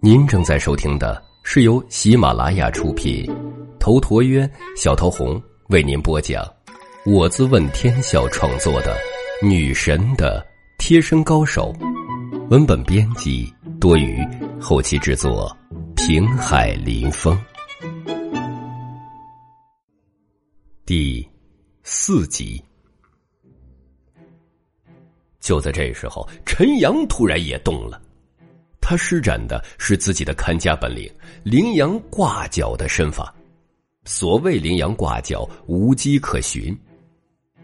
您正在收听的是由喜马拉雅出品，头陀渊、小桃红为您播讲，我自问天笑创作的《女神的贴身高手》，文本编辑多余，后期制作平海林风，第四集。就在这时候，陈阳突然也动了。他施展的是自己的看家本领——羚羊挂角的身法。所谓羚羊挂角，无迹可寻。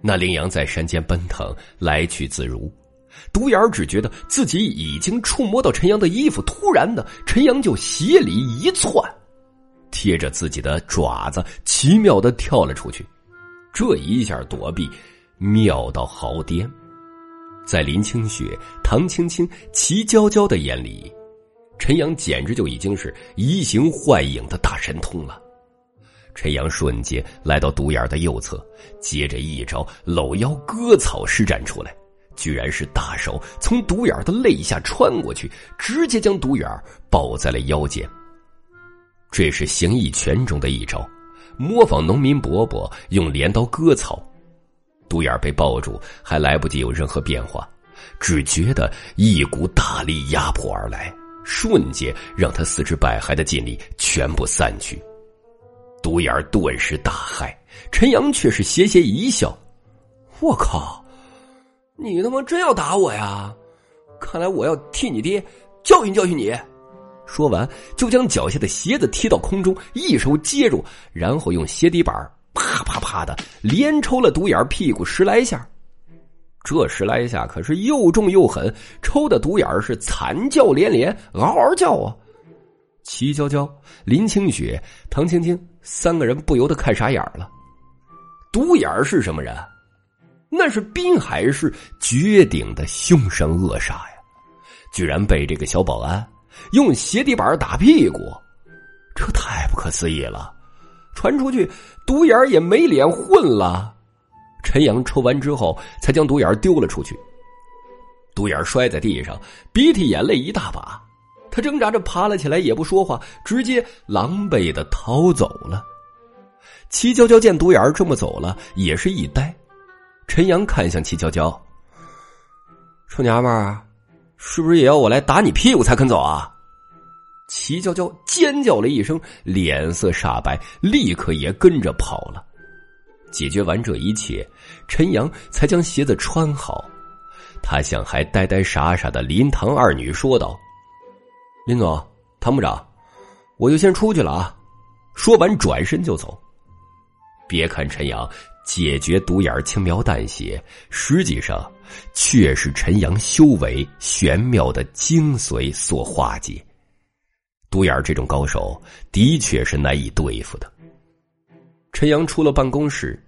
那羚羊在山间奔腾，来去自如。独眼只觉得自己已经触摸到陈阳的衣服，突然的，陈阳就斜里一窜，贴着自己的爪子，奇妙的跳了出去。这一下躲避，妙到好掂。在林清雪、唐青青、齐娇娇的眼里，陈阳简直就已经是移形换影的大神通了。陈阳瞬间来到独眼的右侧，接着一招搂腰割草施展出来，居然是大手从独眼的肋下穿过去，直接将独眼抱在了腰间。这是形意拳中的一招，模仿农民伯伯用镰刀割草。独眼被抱住，还来不及有任何变化，只觉得一股大力压迫而来，瞬间让他四肢百骸的劲力全部散去。独眼顿时大骇，陈阳却是斜斜一笑：“我靠，你他妈真要打我呀？看来我要替你爹教训教训你。”说完，就将脚下的鞋子踢到空中，一手接住，然后用鞋底板啪的连抽了独眼屁股十来下，这十来下可是又重又狠，抽的独眼是惨叫连连，嗷嗷叫啊！齐娇娇、林清雪、唐青青三个人不由得看傻眼了。独眼是什么人？那是滨海市绝顶的凶神恶煞呀！居然被这个小保安用鞋底板打屁股，这太不可思议了！传出去，独眼也没脸混了。陈阳抽完之后，才将独眼丢了出去。独眼摔在地上，鼻涕眼泪一大把。他挣扎着爬了起来，也不说话，直接狼狈的逃走了。齐娇娇见独眼这么走了，也是一呆。陈阳看向齐娇娇：“臭娘们儿，是不是也要我来打你屁股才肯走啊？”齐娇娇尖叫了一声，脸色煞白，立刻也跟着跑了。解决完这一切，陈阳才将鞋子穿好。他向还呆呆傻傻的林唐二女说道：“林总，唐部长，我就先出去了啊。”说完，转身就走。别看陈阳解决独眼轻描淡写，实际上却是陈阳修为玄妙的精髓所化解。独眼这种高手的确是难以对付的。陈阳出了办公室，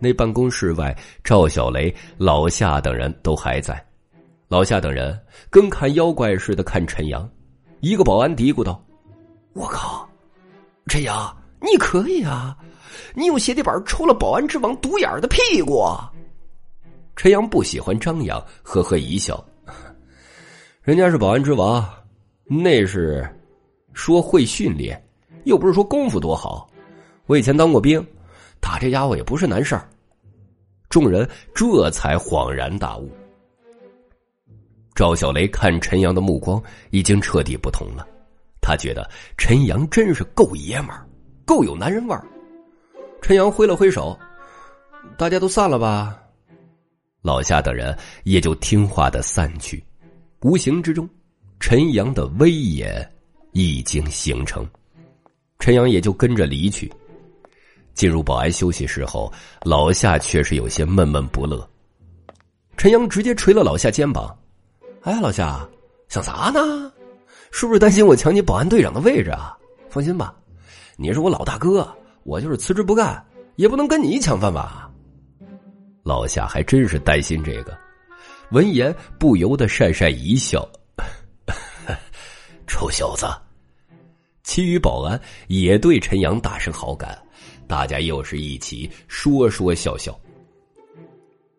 那办公室外，赵小雷、老夏等人都还在。老夏等人跟看妖怪似的看陈阳。一个保安嘀咕道：“我靠，陈阳，你可以啊！你用鞋底板抽了保安之王独眼的屁股。”陈阳不喜欢张扬，呵呵一笑：“人家是保安之王，那是。”说会训练，又不是说功夫多好。我以前当过兵，打这家伙也不是难事儿。众人这才恍然大悟。赵小雷看陈阳的目光已经彻底不同了，他觉得陈阳真是够爷们儿，够有男人味儿。陈阳挥了挥手，大家都散了吧。老夏等人也就听话的散去。无形之中，陈阳的威严。已经形成，陈阳也就跟着离去。进入保安休息室后，老夏却是有些闷闷不乐。陈阳直接捶了老夏肩膀：“哎，老夏，想啥呢？是不是担心我抢你保安队长的位置啊？放心吧，你是我老大哥，我就是辞职不干，也不能跟你抢饭碗。”老夏还真是担心这个，闻言不由得讪讪一笑：“ 臭小子！”其余保安也对陈阳大生好感，大家又是一起说说笑笑。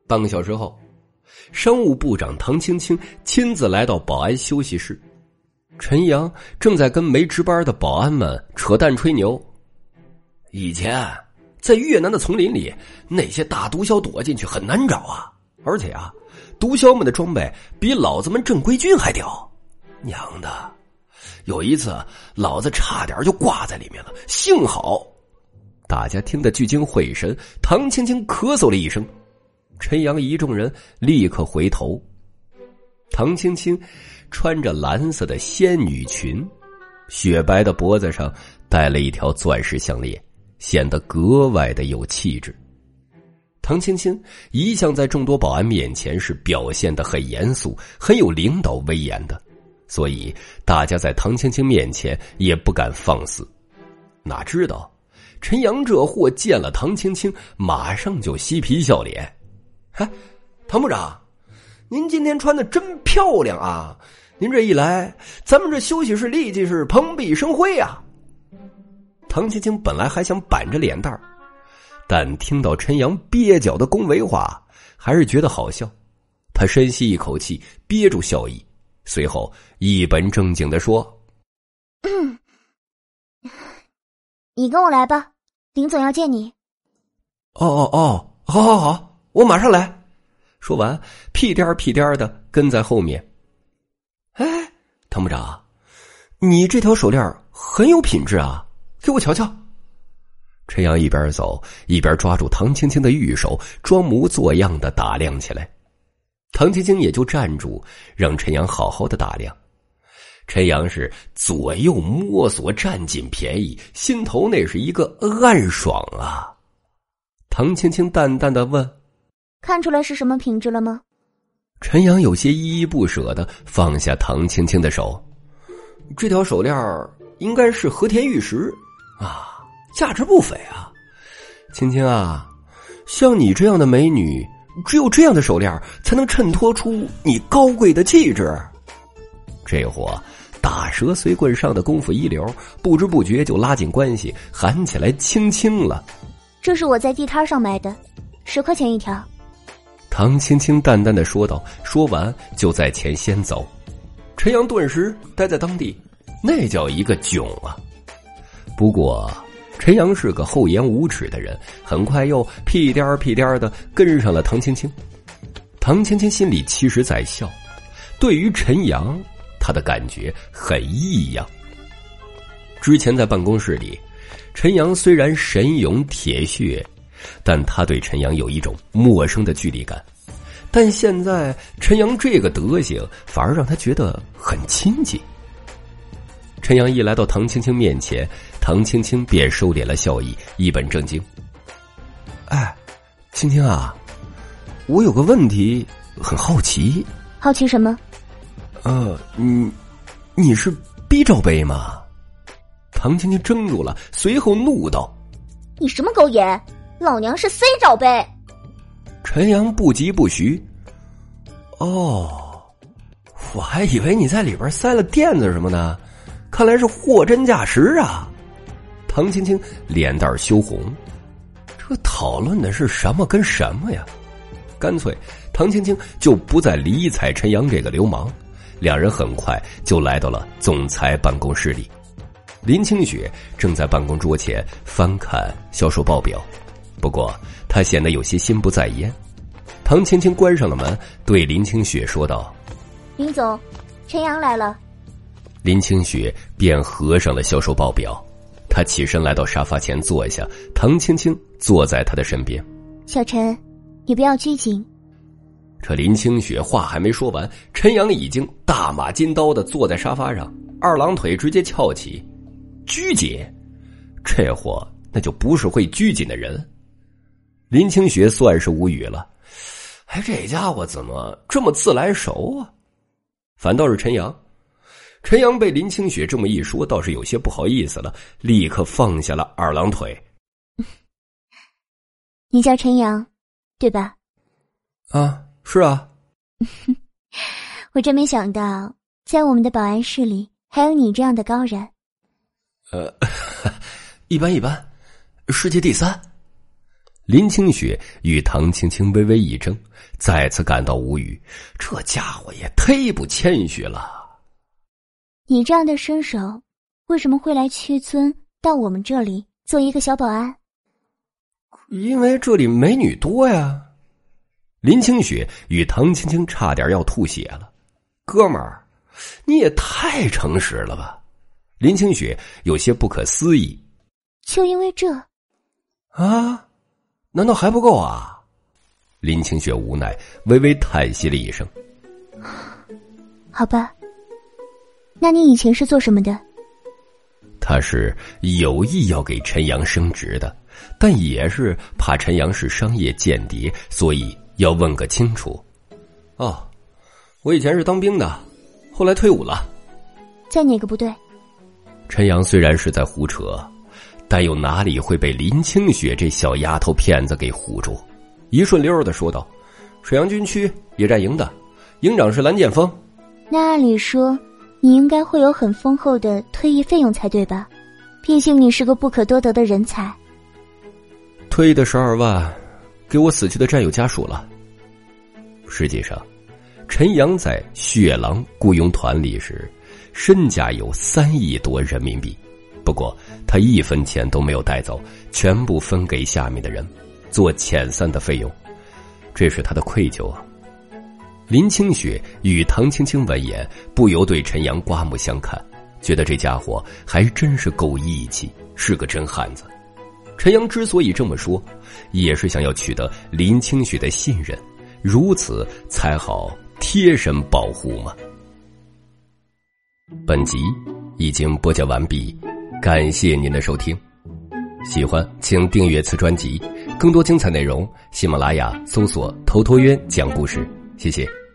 半个小时后，商务部长唐青青亲自来到保安休息室，陈阳正在跟没值班的保安们扯淡吹牛。以前在越南的丛林里，那些大毒枭躲进去很难找啊，而且啊，毒枭们的装备比老子们正规军还屌。娘的，有一次老子差点就挂在里面了，幸好大家听得聚精会神。唐青青咳嗽了一声，陈阳一众人立刻回头。唐青青穿着蓝色的仙女裙，雪白的脖子上戴了一条钻石项链，显得格外的有气质。唐青青一向在众多保安面前是表现的很严肃、很有领导威严的，所以大家在唐青青面前也不敢放肆。哪知道陈阳这货见了唐青青，马上就嬉皮笑脸：“嗨，唐部长。”您今天穿的真漂亮啊！您这一来，咱们这休息室立即是蓬荜生辉啊！唐青青本来还想板着脸蛋儿，但听到陈阳蹩脚的恭维话，还是觉得好笑。他深吸一口气，憋住笑意，随后一本正经的说：“你跟我来吧，林总要见你。”哦哦哦，好好好，我马上来。说完，屁颠儿屁颠儿的跟在后面。哎，唐部长，你这条手链很有品质啊，给我瞧瞧。陈阳一边走一边抓住唐青青的玉手，装模作样的打量起来。唐青青也就站住，让陈阳好好的打量。陈阳是左右摸索，占尽便宜，心头那是一个暗爽啊。唐青青淡淡的问。看出来是什么品质了吗？陈阳有些依依不舍的放下唐青青的手，这条手链应该是和田玉石啊，价值不菲啊。青青啊，像你这样的美女，只有这样的手链才能衬托出你高贵的气质。这货打蛇随棍上的功夫一流，不知不觉就拉近关系，喊起来青青了。这是我在地摊上买的，十块钱一条。唐青青淡淡的说道，说完就在前先走。陈阳顿时待在当地，那叫一个囧啊！不过，陈阳是个厚颜无耻的人，很快又屁颠儿屁颠儿的跟上了唐青青。唐青青心里其实在笑，对于陈阳，他的感觉很异样。之前在办公室里，陈阳虽然神勇铁血。但他对陈阳有一种陌生的距离感，但现在陈阳这个德行反而让他觉得很亲近。陈阳一来到唐青青面前，唐青青便收敛了笑意，一本正经：“哎，青青啊，我有个问题很好奇。好奇什么？呃，你你是 B 罩杯吗？”唐青青怔住了，随后怒道：“你什么狗眼！”老娘是 C 罩杯。陈阳不疾不徐。哦，我还以为你在里边塞了垫子什么的，看来是货真价实啊！唐青青脸蛋羞红，这讨论的是什么跟什么呀？干脆，唐青青就不再理睬陈阳这个流氓。两人很快就来到了总裁办公室里，林清雪正在办公桌前翻看销售报表。不过，她显得有些心不在焉。唐青青关上了门，对林清雪说道：“林总，陈阳来了。”林清雪便合上了销售报表。他起身来到沙发前坐下，唐青青坐在他的身边。小陈，你不要拘谨。这林清雪话还没说完，陈阳已经大马金刀的坐在沙发上，二郎腿直接翘起。拘谨，这货那就不是会拘谨的人。林清雪算是无语了，哎，这家伙怎么这么自来熟啊？反倒是陈阳，陈阳被林清雪这么一说，倒是有些不好意思了，立刻放下了二郎腿。你叫陈阳，对吧？啊，是啊。我真没想到，在我们的保安室里还有你这样的高人。呃，一般一般，世界第三。林清雪与唐青青微微一怔，再次感到无语。这家伙也忒不谦虚了。你这样的身手，为什么会来屈尊到我们这里做一个小保安？因为这里美女多呀。林清雪与唐青青差点要吐血了，哥们儿，你也太诚实了吧！林清雪有些不可思议。就因为这？啊？难道还不够啊？林清雪无奈，微微叹息了一声。好吧，那你以前是做什么的？他是有意要给陈阳升职的，但也是怕陈阳是商业间谍，所以要问个清楚。哦，我以前是当兵的，后来退伍了。在哪个部队？陈阳虽然是在胡扯，但又哪里会被林清雪这小丫头片子给唬住？一顺溜的说道：“水阳军区野战营的，营长是蓝剑锋。”那按理说，你应该会有很丰厚的退役费用才对吧？毕竟你是个不可多得的人才。退役的十二万，给我死去的战友家属了。实际上，陈阳在血狼雇佣团里时，身价有三亿多人民币。不过他一分钱都没有带走，全部分给下面的人，做遣散的费用。这是他的愧疚啊。林清雪与唐青青闻言，不由对陈阳刮目相看，觉得这家伙还真是够义气，是个真汉子。陈阳之所以这么说，也是想要取得林清雪的信任，如此才好贴身保护嘛。本集已经播讲完毕，感谢您的收听。喜欢请订阅此专辑，更多精彩内容，喜马拉雅搜索“头陀渊讲故事”。谢谢。